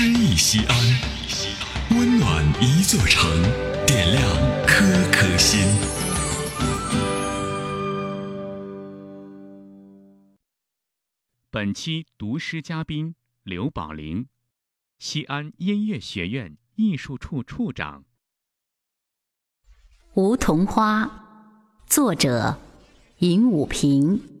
诗意西安，温暖一座城，点亮颗颗心。本期读诗嘉宾刘宝林，西安音乐学院艺术处处长。《梧桐花》作者尹武平。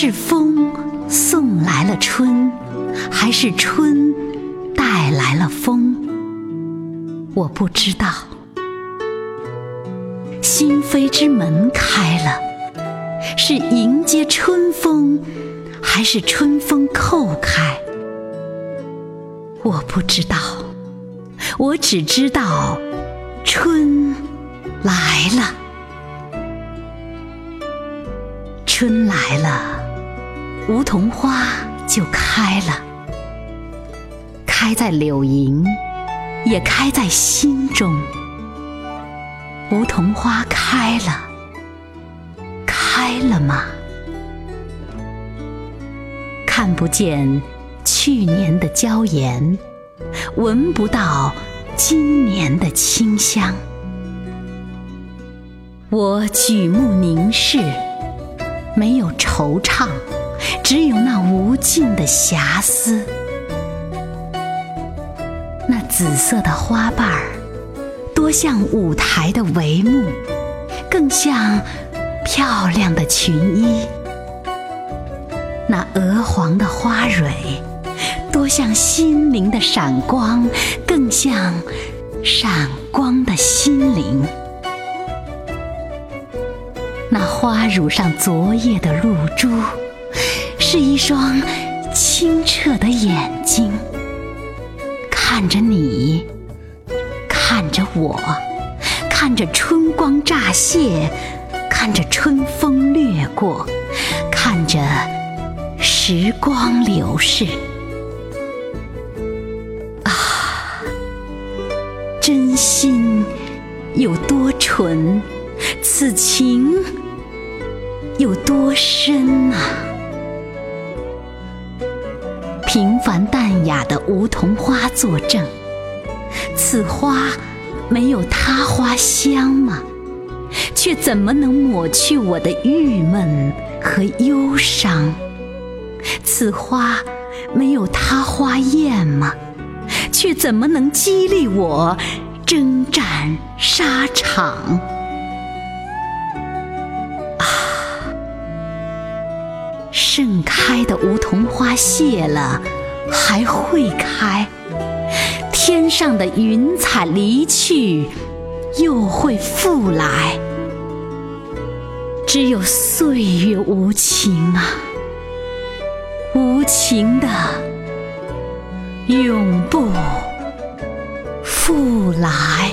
是风送来了春，还是春带来了风？我不知道。心扉之门开了，是迎接春风，还是春风叩开？我不知道。我只知道，春来了。春来了。梧桐花就开了，开在柳营，也开在心中。梧桐花开了，开了吗？看不见去年的娇颜，闻不到今年的清香。我举目凝视，没有惆怅。只有那无尽的遐思，那紫色的花瓣儿，多像舞台的帷幕，更像漂亮的裙衣；那鹅黄的花蕊，多像心灵的闪光，更像闪光的心灵；那花乳上昨夜的露珠。是一双清澈的眼睛，看着你，看着我，看着春光乍泄，看着春风掠过，看着时光流逝。啊，真心有多纯，此情有多深啊！平凡淡雅的梧桐花作证，此花没有他花香吗？却怎么能抹去我的郁闷和忧伤？此花没有他花艳吗？却怎么能激励我征战沙场？盛开的梧桐花谢了，还会开；天上的云彩离去，又会复来。只有岁月无情啊，无情的永不复来。